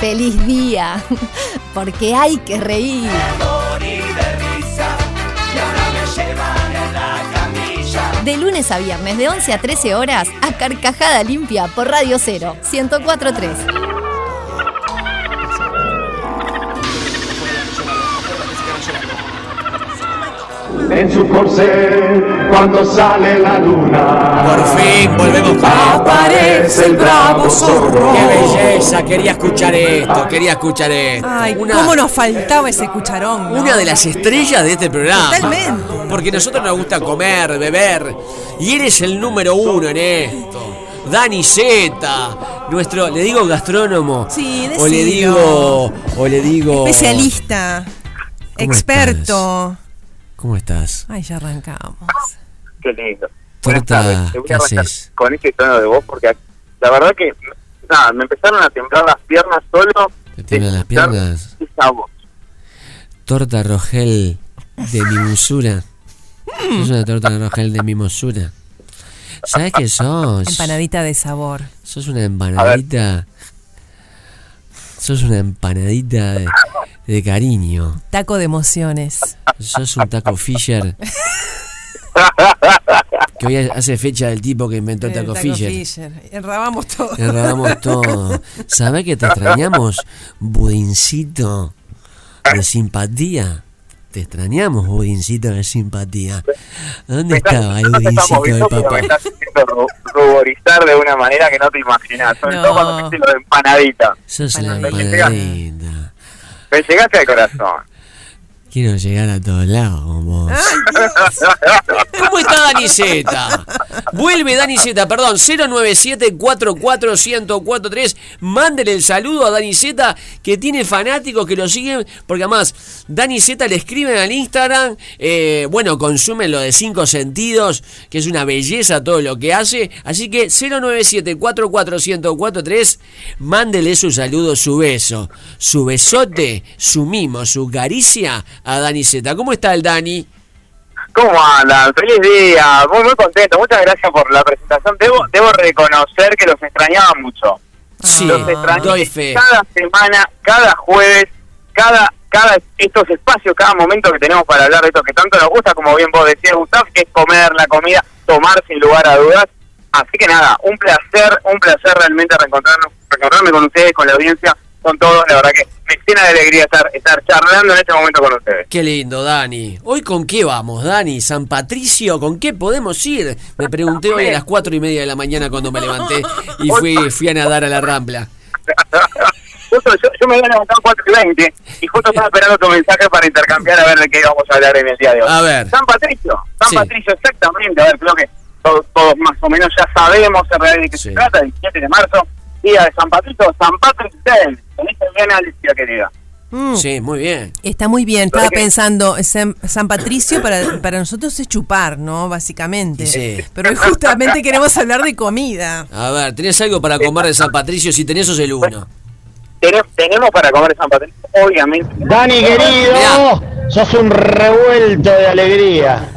feliz día, porque hay que reír. De lunes a viernes, de 11 a 13 horas, a Carcajada Limpia por Radio 0, 1043. En su corcel, cuando sale la luna. Por fin volvemos con Aparece el bravo zorro. ¡Qué belleza! Quería escuchar esto, quería escuchar esto. Ay, Una- cómo nos faltaba ese cucharón. ¿no? Una de las estrellas de este programa. Totalmente. Porque a nosotros nos gusta comer, beber. Y eres el número uno en esto. Dani Z, nuestro, le digo gastrónomo. Sí, O le digo. O le digo. Especialista, ¿Cómo experto. ¿Cómo estás? Ay, ya arrancamos. Qué lindo. Buenas Torta, tardes. Te voy ¿qué a arrancar haces? con este tono de voz porque la verdad que nada, me empezaron a temblar las piernas solo. ¿Te tiemblan las piernas? Esa voz. Torta Rogel de mimosura. Es una torta Rogel de mimosura. ¿Sabes qué sos? Empanadita de sabor. Sos una empanadita. Sos una empanadita de, de cariño. Taco de emociones. Sos un taco Fisher. Que hoy hace fecha del tipo que inventó el El taco, Fisher. Enrabamos todo. Erramos todo. ¿Sabés que te extrañamos, budincito de simpatía? Te extrañamos, budincito de simpatía. ¿Dónde estaba el budincito pero papá? Me estás ruborizar de una manera que no te imaginas. Sobre No. todo cuando me lo de empanadita. Sos Empanadita. empanadita. Me llegaste al corazón. Quiero llegar a todos lados con vos. ¿Cómo está Dani Z? Vuelve Dani Z, perdón, 097-44-1043. Mándele el saludo a Dani Z, que tiene fanáticos que lo siguen, porque además Dani Z le escriben al Instagram, eh, bueno, consumen lo de cinco sentidos, que es una belleza todo lo que hace. Así que 097-44-1043, mándele su saludo, su beso, su besote, su mimo, su caricia a Dani Z. ¿Cómo está el Dani? ¿Cómo andan? Feliz día. Muy, muy contento. Muchas gracias por la presentación. Debo, debo reconocer que los extrañaba mucho. Sí, los extrañé doy fe. cada semana, cada jueves, cada cada estos espacios, cada momento que tenemos para hablar de esto que tanto nos gusta, como bien vos decías, Gustav, que es comer la comida, tomar sin lugar a dudas. Así que nada, un placer, un placer realmente reencontrarnos, reencontrarme con ustedes, con la audiencia, con todos. La verdad que me llena de alegría estar, estar charlando en este momento con ustedes. Qué lindo, Dani. ¿Hoy con qué vamos, Dani? ¿San Patricio? ¿Con qué podemos ir? Me pregunté hoy a las cuatro y media de la mañana cuando me levanté y fui, fui a nadar a la Rambla. Justo, yo, yo me había levantado 4 y 20 y justo estaba esperando tu mensaje para intercambiar a ver de qué vamos a hablar en el día de hoy. A ver. San Patricio, San Sí. Patricio, exactamente. A ver, creo que todos, todos más o menos ya sabemos en realidad de qué Sí. se trata. El 7 de marzo, día de San Patricio, San Patrick's Day. Bien Alicia, querida. Mm, Sí, muy bien. Está muy bien. Estaba pensando, San, San Patricio para, para nosotros es chupar, ¿no? Básicamente. Sí. Pero hoy justamente queremos hablar de comida. A ver, ¿tenés algo para comer de San Patricio? Si tenés, sos el uno. Tenemos, tenemos para comer San Patricio, obviamente. Dani querido, sos un revuelto de alegría.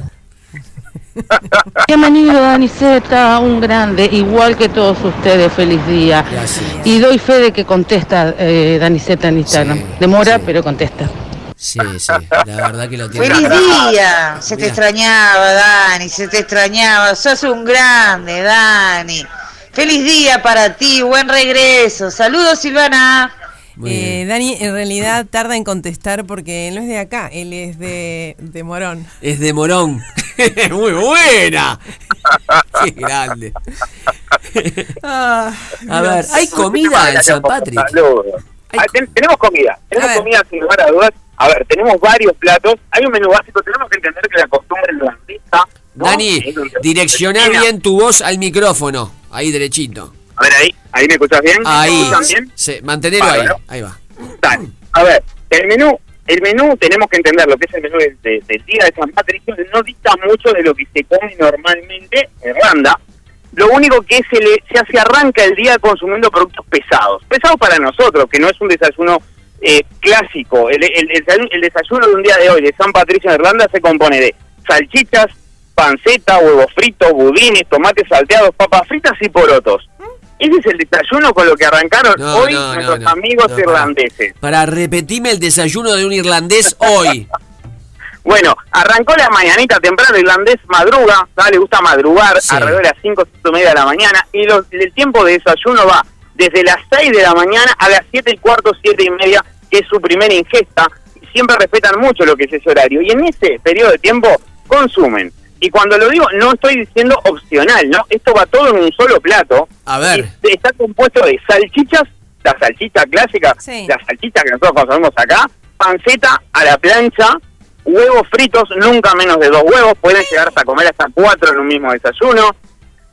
Bienvenido Dani Z, un grande, igual que todos ustedes, feliz día. Gracias. Y doy fe de que contesta eh, Dani Z en Instagram. Sí, Demora, sí. pero contesta. Sí, sí, la verdad que lo tiene. Feliz día, se te Mirá. extrañaba, Dani, se te extrañaba, sos un grande, Dani. Feliz día para ti, buen regreso. Saludos, Silvana. Eh. Dani en realidad tarda en contestar porque él no es de acá, él es de, de Morón. Es de Morón. muy buena. Qué grande. Ah, A ver, ¿hay comida en San Patrick? Ah, ten- tenemos comida, tenemos comida sin lugar a dudas. A ver, tenemos varios platos. Hay un menú básico, tenemos que entender que la costumbre irlandesa. ¿no? Dani, Mira, bien tu voz al micrófono. Ahí derechito. A ver, ahí, ahí me escuchas bien. ¿Me Ahí. escuchan bien? Sí, mantenelo ahí. Ahí va. Dale. A ver, el menú, el menú tenemos que entender lo que es el menú de- de- del día de San Patricio, no dista mucho de lo que se come normalmente en Irlanda. Lo único que se le se hace arranca el día consumiendo productos pesados. Pesados para nosotros, que no es un desayuno eh, clásico. El, el- el desayuno, el desayuno de un día de hoy de San Patricio en Irlanda se compone de salchichas, panceta, huevos fritos, budines, tomates salteados, papas fritas y porotos. Ese es el desayuno con lo que arrancaron No, hoy no, nuestros no. amigos No, para. irlandeses. Para repetirme el desayuno de un irlandés hoy. Bueno, arrancó la mañanita temprano, irlandés madruga, ¿sabes? le gusta madrugar Sí. alrededor de las 5, 5 y media de la mañana, y los- el tiempo de desayuno va desde las 6 de la mañana a las 7 y cuarto, 7 y media, que es su primera ingesta, y siempre respetan mucho lo que es ese horario, y en ese periodo de tiempo consumen. Y cuando lo digo, no estoy diciendo opcional, ¿no? Esto va todo en un solo plato. A ver. Y está compuesto de salchichas, la salchicha clásica, Sí. la salchicha que nosotros consumimos acá, panceta a la plancha, huevos fritos, nunca menos de dos huevos, pueden llegar hasta comer hasta cuatro en un mismo desayuno,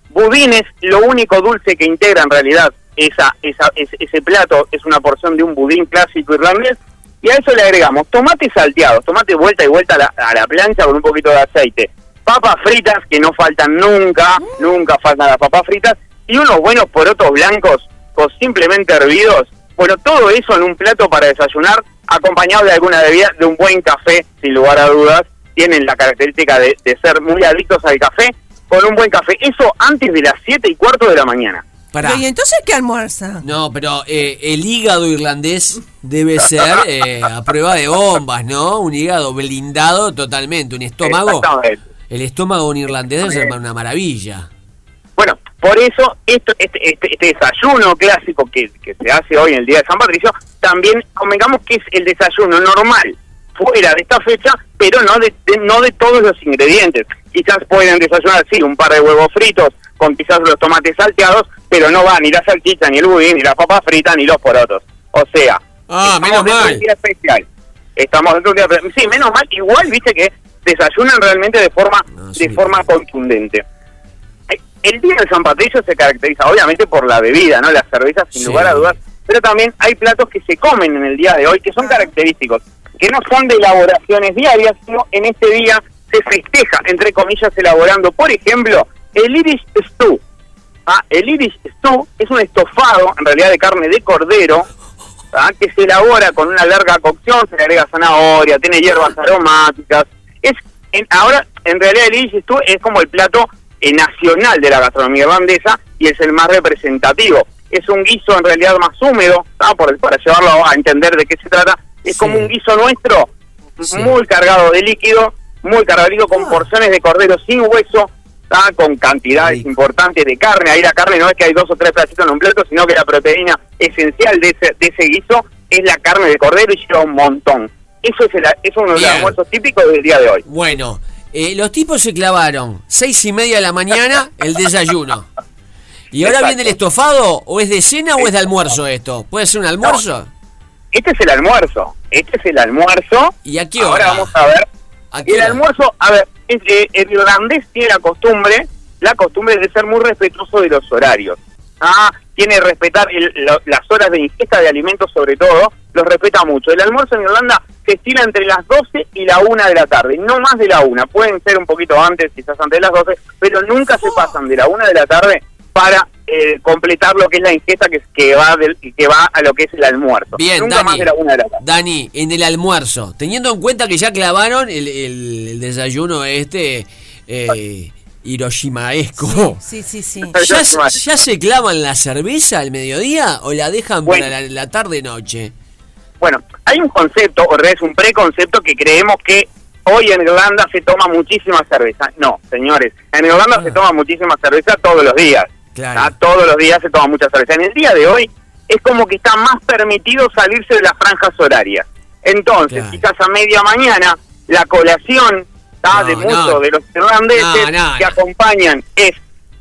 budines, lo único dulce que integra en realidad esa, esa, ese, ese plato es una porción de un budín clásico irlandés, y a eso le agregamos tomates salteados, tomate vuelta y vuelta a la, a la plancha con un poquito de aceite, papas fritas que no faltan nunca, nunca faltan las papas fritas, y unos buenos porotos blancos con simplemente hervidos. Bueno, todo eso en un plato para desayunar, acompañado de alguna bebida, de un buen café, sin lugar a dudas. Tienen la característica de, de ser muy adictos al café, con un buen café. Eso antes de las 7 y cuarto de la mañana. Pará. ¿Y entonces qué almuerza? No, pero eh, el hígado irlandés debe ser eh, a prueba de bombas, ¿no? Un hígado blindado totalmente, un estómago. Exactamente. El estómago de un irlandés ser una maravilla. Bueno, por eso esto, este, este, este desayuno clásico que, que se hace hoy en el Día de San Patricio, también convengamos que es el desayuno normal fuera de esta fecha, pero no de, de- no de todos los ingredientes. Quizás pueden desayunar, sí, un par de huevos fritos con quizás los tomates salteados, pero no va ni la salchicha, ni el budín, ni la papa frita, ni los porotos. O sea, Ah, menos de mal. un día especial. Estamos dentro de un día especial. Sí, menos mal, igual viste que desayunan realmente de forma, No, sí, de forma contundente. El día de San Patricio se caracteriza obviamente por la bebida, ¿no? La cerveza sin Sí. lugar a dudas, pero también hay platos que se comen en el día de hoy que son característicos, que no son de elaboraciones diarias, sino en este día se festeja, entre comillas, elaborando, por ejemplo, el Irish Stew. Ah, el Irish Stew es un estofado, en realidad de carne de cordero, ¿ah? que se elabora con una larga cocción, se le agrega zanahoria, tiene hierbas aromáticas. Es en- Ahora, en realidad el Stew es como el plato eh, nacional de la gastronomía irlandesa y es el más representativo. Es un guiso en realidad más húmedo, ¿ah? Por, para llevarlo a entender de qué se trata. Es Sí. como un guiso nuestro, Sí. muy cargado de líquido, muy cargado con porciones de cordero sin hueso, ¿tá? con cantidades Rico. importantes de carne. Ahí la carne no es que hay dos o tres pedacitos en un plato, sino que la proteína esencial de ese, de ese guiso es la carne de cordero y lleva un montón. Eso es, el, eso es uno de los almuerzos típicos del día de hoy. Bueno, eh, los tipos se clavaron seis y media de la mañana el desayuno. ¿Y ahora Exacto. viene el estofado? ¿O es de cena o es de almuerzo esto? ¿Puede ser un almuerzo? Este es el almuerzo. Este es el almuerzo. ¿Y a qué Ahora hora? vamos a ver. ¿A qué El hora? almuerzo, a ver, es, eh, el irlandés tiene la costumbre, la costumbre de ser muy respetuoso de los horarios. Ah, tiene que respetar el- lo- las horas de ingesta de alimentos sobre todo, los respeta mucho. El almuerzo en Irlanda se estila entre las 12 y la 1 de la tarde, no más de la 1. Pueden ser un poquito antes, quizás antes de las 12, pero nunca se pasan de la 1 de la tarde para eh, completar lo que es la ingesta que, que va del- que va a lo que es el almuerzo. Bien, nunca Dani. más de la 1 de la tarde. Dani, en el almuerzo, teniendo en cuenta que ya clavaron el, el- el desayuno este eh, hiroshimaesco. Sí, sí, sí. ¿Ya, ¿Ya se clavan la cerveza al mediodía o la dejan Bueno. para la, la tarde-noche? Bueno, hay un concepto, o es un preconcepto que creemos que hoy en Irlanda se toma muchísima cerveza. No, señores, en Irlanda Ah. se toma muchísima cerveza todos los días. Claro. ¿tá? Todos los días se toma mucha cerveza. En el día de hoy es como que está más permitido salirse de las franjas horarias. Entonces, Claro. quizás a media mañana, la colación ¿tá? No, de muchos no. de los irlandeses No, no, que no. acompañan es...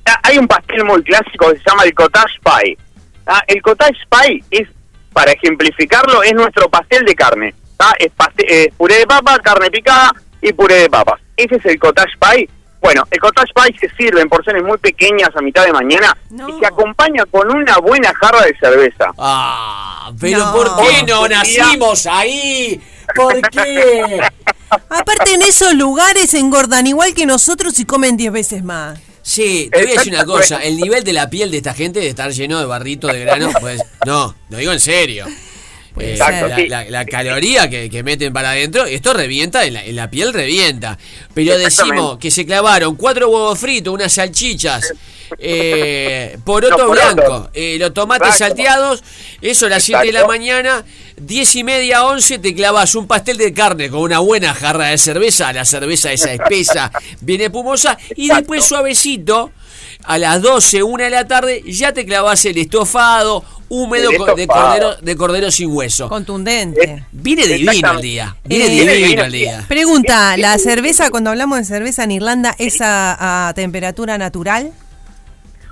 ah, Hay un pastel muy clásico que se llama el cottage pie. ¿tá? El cottage pie es, para ejemplificarlo, es nuestro pastel de carne. ¿tá? Es paste- eh, puré de papa, carne picada y puré de papas. Ese es el cottage pie. Bueno, el cottage pie se sirve en porciones muy pequeñas a mitad de mañana No. y se acompaña con una buena jarra de cerveza. Ah, pero No. ¿por qué no nacimos ahí? ¿Por qué? Aparte en esos lugares engordan igual que nosotros y comen 10 veces más. Sí, te voy a decir una cosa, el nivel de la piel de esta gente de estar lleno de barrito de grano, pues no, lo digo en serio. Eh, Exacto, la, sí. la- la caloría que, que meten para adentro, esto revienta, en la, en la piel revienta. Pero decimos que se clavaron cuatro huevos fritos, unas salchichas, eh, poroto blanco, eh, los tomates Exacto. salteados, eso a las 7 de la mañana, 10 y media, 11, te clavas un pastel de carne con una buena jarra de cerveza, la cerveza esa espesa, bien espumosa, y Exacto. después suavecito. A las 12, 1 de la tarde, ya te clavas el estofado húmedo El de cordero, de cordero sin hueso. Contundente. Viene divino el día. Viene Eh, divino divino el día. Pregunta, ¿la cerveza, cuando hablamos de cerveza en Irlanda, es a, a temperatura natural?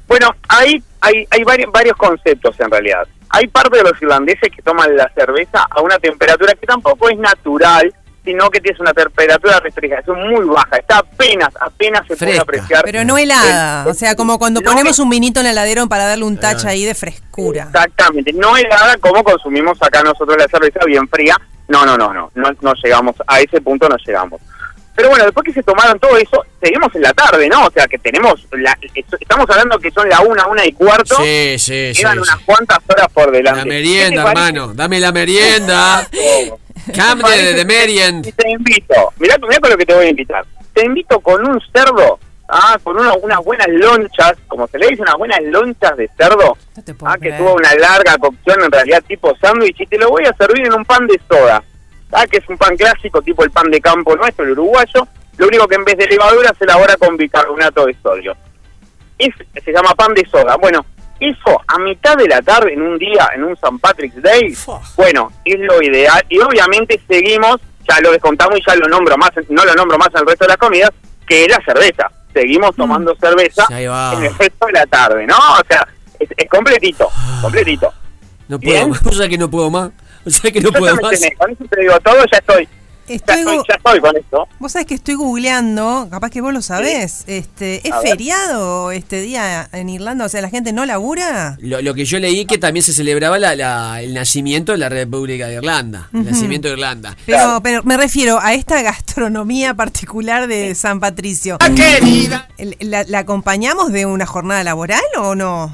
Bueno, ahí hay, hay varios, varios conceptos en realidad. Hay parte de los irlandeses que toman la cerveza a una temperatura que tampoco es natural, sino que tiene una temperatura de refrigeración muy baja. Está apenas, apenas se puede Fresca. apreciar. Pero no helada. el- O sea, como cuando no ponemos es- un vinito en el heladero para darle un touch ahí de frescura. Exactamente, no helada como consumimos acá nosotros la cerveza bien fría. No, no, no, no, no, no llegamos, a ese punto no llegamos. Pero bueno, después que se tomaron todo eso, seguimos en la tarde, ¿no? O sea, que tenemos, la, estamos hablando que son la una, una y cuarto, Sí, sí, sí. quedan sí. unas cuantas horas por delante. La ¿Qué te merienda, hermano. Dame la merienda. Cambia de, de meriend. Y te invito, mirá, mirá con lo que te voy a invitar. Te invito con un cerdo, ah, con una- unas buenas lonchas, como se le dice, unas buenas lonchas de cerdo, No ah, que tuvo una larga cocción en realidad tipo sándwich, y te lo voy a servir en un pan de soda, ah, que es un pan clásico tipo el pan de campo nuestro, el uruguayo, lo único que en vez de levadura se elabora con bicarbonato de sodio. Es, se llama pan de soda. Bueno, eso a mitad de la tarde en un día, en un St. Patrick's Day, bueno, es lo ideal. Y obviamente seguimos, ya lo descontamos y ya lo nombro más, no lo nombro más en el resto de las comidas, que es la cerveza. Seguimos tomando cerveza en el resto de la tarde, ¿no? O sea, es, es completito, completito. No puedo Bien. más. O sea que no puedo más. O sea que no Yo puedo más. tenés, con eso te digo todo, ya estoy. Ya Estoy, estoy, gu- ya estoy con esto. vos sabés que estoy googleando, capaz que vos lo sabés. Este, ¿Es A ver. feriado este día en Irlanda? O sea, ¿la gente no labura? Lo, lo que yo leí que también se celebraba la- la- el nacimiento de la República de Irlanda. El nacimiento de Irlanda. Pero, Claro. pero me refiero a esta gastronomía particular de San Patricio. El- ¿La, la acompañamos de una jornada laboral o no?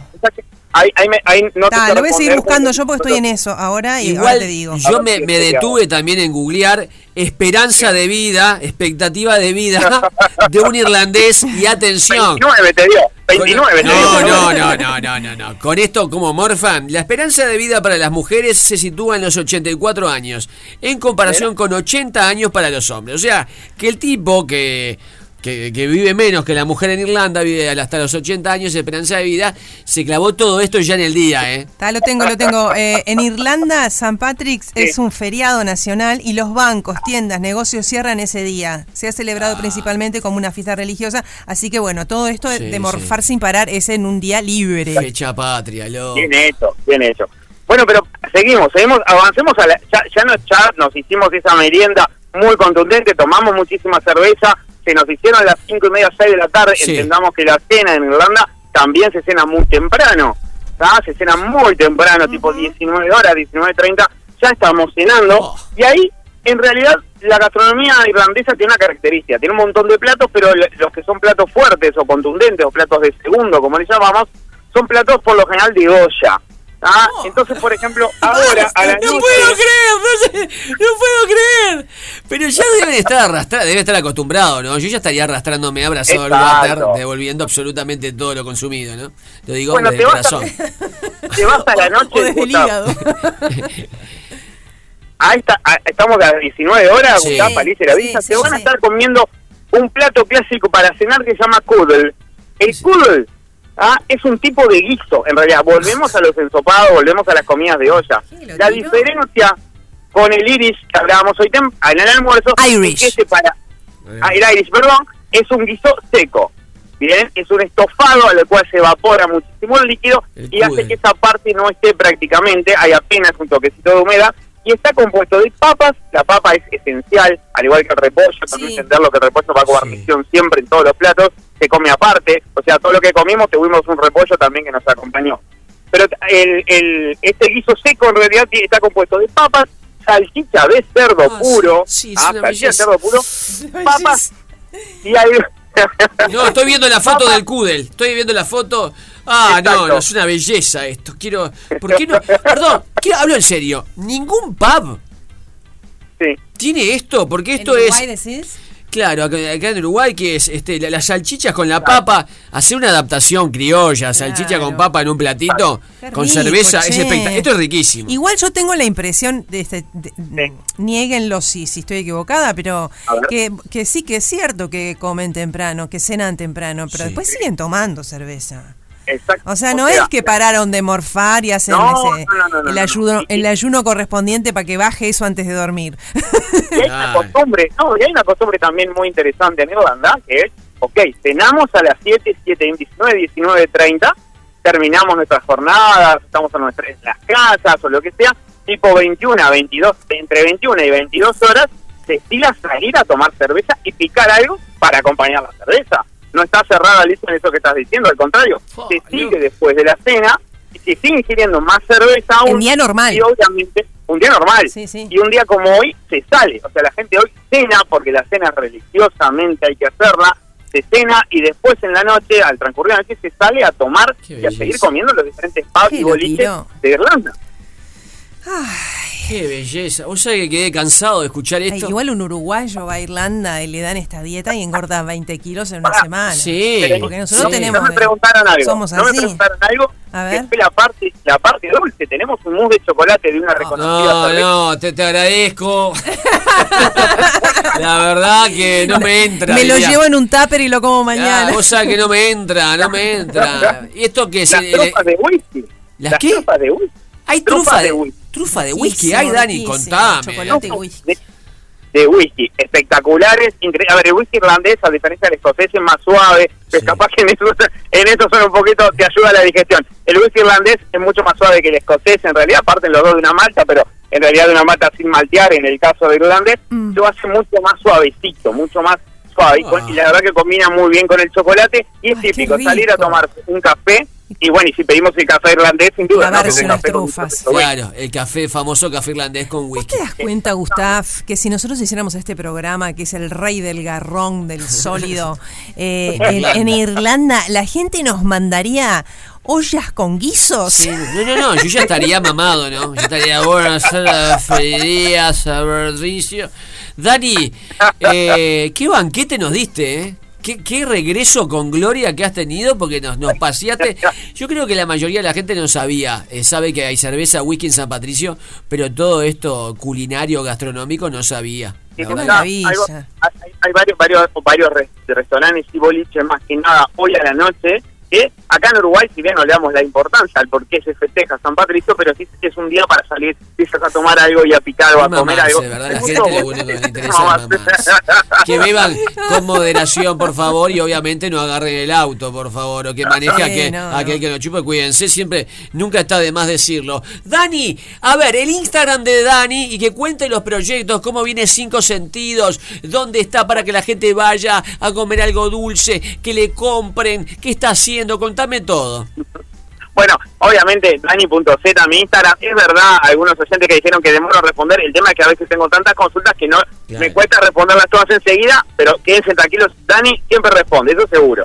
Ahí, ahí me- ahí no te Ta, sé lo voy a seguir buscando porque yo porque estoy en eso ahora y ahora Igual te digo. Yo me, me detuve también en googlear esperanza de vida, expectativa de vida de un irlandés y atención. 29 te dio, 29 te no, dio. no, no, no, no, no, no. Con esto como morfan, la esperanza de vida para las mujeres se sitúa en los 84 años, en comparación con 80 años para los hombres. O sea, que el tipo que, que, que vive menos que la mujer en Irlanda, vive hasta los 80 años de esperanza de vida, se clavó todo esto ya en el día, ¿eh? Ta, lo tengo, lo tengo. Eh, en Irlanda, San Patrick's es un feriado nacional y los bancos, tiendas, negocios cierran ese día. Se ha celebrado principalmente como una fiesta religiosa, así que bueno, todo esto de- Sí, de morfar sin parar es en un día libre. Fecha patria, loco. Bien hecho, bien hecho. Bueno, pero seguimos, seguimos, avancemos a la, ya, ya nos, ya nos hicimos esa merienda muy contundente, tomamos muchísima cerveza, se nos hicieron las cinco y media, seis de la tarde, Sí. entendamos que la cena en Irlanda también se cena muy temprano, ¿tá? se cena muy temprano, tipo 19 horas, 19.30, ya estamos cenando, Oh. y ahí, en realidad, la gastronomía irlandesa tiene una característica, tiene un montón de platos, pero los que son platos fuertes o contundentes, o platos de segundo, como le llamamos, son platos por lo general de olla. ¿Ah? Entonces, por ejemplo, ahora a la Oh. No noche... puedo creer, no, sé, no puedo creer. Pero ya deben estar arrastrados, debe estar acostumbrado, ¿no? Yo ya estaría arrastrándome abrazado al water, devolviendo absolutamente todo lo consumido, ¿no? Lo digo Bueno, desde el a, corazón. te vas a la noche... A esta, a- estamos a las 19 horas, Sí. Gustavo Palice la Sí, avisa, sí, te van a estar comiendo un plato clásico para cenar que se llama kudel. El kudel ah, es un tipo de guiso, en realidad. Volvemos a los ensopados, volvemos a las comidas de olla. La diferencia con el iris que hablábamos hoy en el almuerzo Irish. es que este para ah, el iris, perdón, es un guiso seco. Bien, es un estofado al cual se evapora muchísimo el líquido El y hace que esa parte no esté prácticamente, hay apenas un toquecito de humedad y está compuesto de papas, la papa es esencial, al igual que el repollo, también Sí. entenderlo que el repollo va a Sí. guarnición siempre en todos los platos, se come aparte, o sea, todo lo que comimos tuvimos un repollo también que nos acompañó. Pero el, el, este guiso seco en realidad está compuesto de papas, salchicha de cerdo Ah, puro, sí, sí, ah, salchicha de cerdo puro, papas y, al- No, estoy viendo la foto del Kudel. Estoy viendo la foto. Ah, no, no, es una belleza esto. Quiero. ¿Por qué no? Perdón, quiero, hablo en serio. ¿Ningún pub Sí. tiene esto? Porque esto ¿En es. Decís? Claro, acá acá en Uruguay, que es este, la- las salchichas con la papa, hacer una adaptación criolla, salchicha Claro. con papa en un platito, Qué con rico, cerveza, es espectacular. Esto es riquísimo. Igual yo tengo la impresión, de este, de- niéguenlo si, si estoy equivocada, pero que, que sí que es cierto que comen temprano, que cenan temprano, pero Sí. después siguen tomando cerveza. Exacto. O sea, no es que pararon de morfar y hacen No, ese- no, no, no, el, no, ayuno, no. Y- el ayuno correspondiente para que baje eso antes de dormir. Y hay una costumbre, no, y hay una costumbre también muy interesante en Irlanda, que es, ok, cenamos a las 7, 7, 19, 19, 30, terminamos nuestras jornadas, estamos en, nuestras, en las casas o lo que sea, tipo 21 a 22, entre 21 y 22 horas, se estila salir a tomar cerveza y picar algo para acompañar la cerveza. No está cerrada, listo, en eso que estás diciendo, al contrario, Oh, se sigue Dios. después de la cena y se sigue ingiriendo más cerveza aún. En día normal. Y obviamente, un día normal. Sí, sí. Y un día como hoy se sale. O sea, la gente hoy cena, porque la cena religiosamente hay que hacerla, se cena y después en la noche, al transcurrir la noche, se sale a tomar Qué y a belleza. seguir comiendo en los diferentes pubs y boliches de Irlanda. Qué belleza. Vos sabés que quedé cansado de escuchar Ay, esto. igual un uruguayo va a Irlanda y le dan esta dieta y engorda 20 kilos en una Pará. semana. Sí. Porque nosotros sí. tenemos No me preguntaron algo. somos no me preguntaron algo. A que ver. fue la parte, la parte dulce. Tenemos un mousse de chocolate de una reconocida No, no, te, te agradezco. La verdad que no me entra. Me lo diría. llevo en un tupper y lo como Ah, mañana. vos sabés que no me entra, no me entra. ¿Y esto qué es? Las El- trufas de whisky. ¿Las Las qué? trufas de whisky. ¿Hay trufas trufa de de, whisky. Trufa de whisky? Hay, Dani, contame. chocolate y whisky. de, de whisky, espectaculares, incre- A ver, el whisky irlandés, a diferencia del escocés, es más suave, Sí. capaz que en eso, en eso son un poquito, te ayuda a la digestión. El whisky irlandés es mucho más suave que el escocés, en realidad parten los dos de una malta, pero en realidad de una malta sin maltear, en el caso del irlandés, Mm. lo hace mucho más suavecito, mucho más suave, y, con- Ah. y la verdad que combina muy bien con el chocolate, y es Ay, típico salir a tomar un café, y bueno, y si pedimos el café irlandés, sin duda, trufas. Claro, el café, famoso café irlandés con ¿Vos whisky. te das cuenta, Gustav, que si nosotros hiciéramos este programa, que es el rey del garrón, del sólido, eh, en, en Irlanda, la gente nos mandaría ollas con guisos? Sí, no, no, no, yo ya estaría mamado, ¿no? Yo estaría, bueno, hacer saberdicio. Dani, eh, qué banquete nos diste, ¿eh? Qué, qué regreso con gloria que has tenido porque nos, nos paseaste. Yo creo que la mayoría de la gente no sabía. eh, sabe que hay cerveza, whisky en San Patricio, pero todo esto culinario, gastronómico no sabía. Sí, algo- hay, hay varios, varios, varios re- restaurantes y boliches más que nada hoy a la noche que acá en Uruguay si bien no le damos la importancia al por qué se festeja San Patricio pero sí es un día para salir quizás a tomar algo y a picar o a comer algo mamarse. Que beban con moderación, por favor, y obviamente no agarren el auto, por favor, o que maneje Sí, aquel, no, aquel no. que lo chupe, cuídense, siempre, nunca está de más decirlo. Dani, a ver, el Instagram de Dani y que cuente los proyectos, cómo viene Cinco Sentidos, dónde está para que la gente vaya a comer algo dulce, que le compren, qué está haciendo, contame todo. Bueno, obviamente, Dani.z, mi Instagram, es verdad, algunos oyentes que dijeron que demoro a responder, el tema es que a veces tengo tantas consultas que no Claro. me cuesta responderlas todas enseguida, pero quédense tranquilos, Dani siempre responde, eso seguro.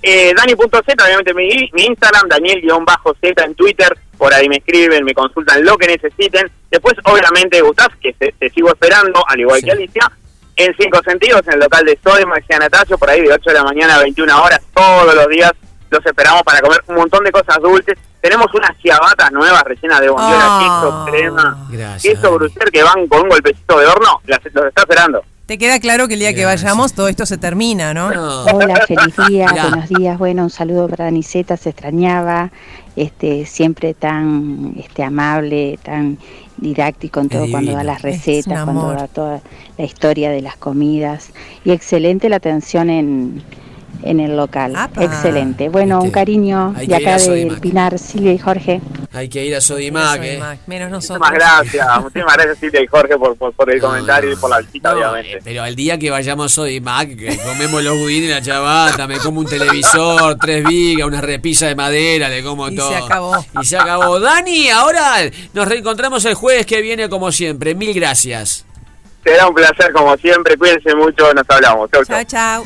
Eh, Dani.z, obviamente mi, mi Instagram, Daniel-Z en Twitter, por ahí me escriben, me consultan lo que necesiten. Después, obviamente, Gustav, que te, te sigo esperando, al igual Sí. que Alicia, en Cinco Sentidos, en el local de Sodema, Natasio, por ahí de 8 de la mañana a 21 horas, todos los días los esperamos para comer un montón de cosas dulces. Tenemos unas ciabatas nuevas rellenas de bondiola, Ah. queso, crema, Gracias. queso brucer que van con un golpecito de horno, las, los está esperando. Te queda claro que el día que vayamos todo esto se termina, ¿no? No. Hola, feliz día, buenos días. Bueno, un saludo para Aniceta, se extrañaba, este, siempre tan este, amable, tan didáctico en todo cuando da las recetas, cuando amor. da toda la historia de las comidas. Y excelente la atención en, en el local. Apa. Excelente. Bueno, Viste, un cariño hay de acá del. Pinar, Silvia y Jorge. Hay que ir a Sodimac, eh. Menos nosotros. Muchísimas gracias, muchísimas gracias Silvia y Jorge por, por, por el No, comentario no. y por la visita, No, obviamente. eh, pero el día que vayamos a Sodimac, que comemos los budines y la chabata, me como un televisor, tres vigas, una repisa de madera, le como Y todo. se acabó. Y se acabó. Dani, ahora nos reencontramos el jueves que viene como siempre. Mil gracias. Será un placer como siempre, cuídense mucho, nos hablamos. Chau, chau. Chao, chao.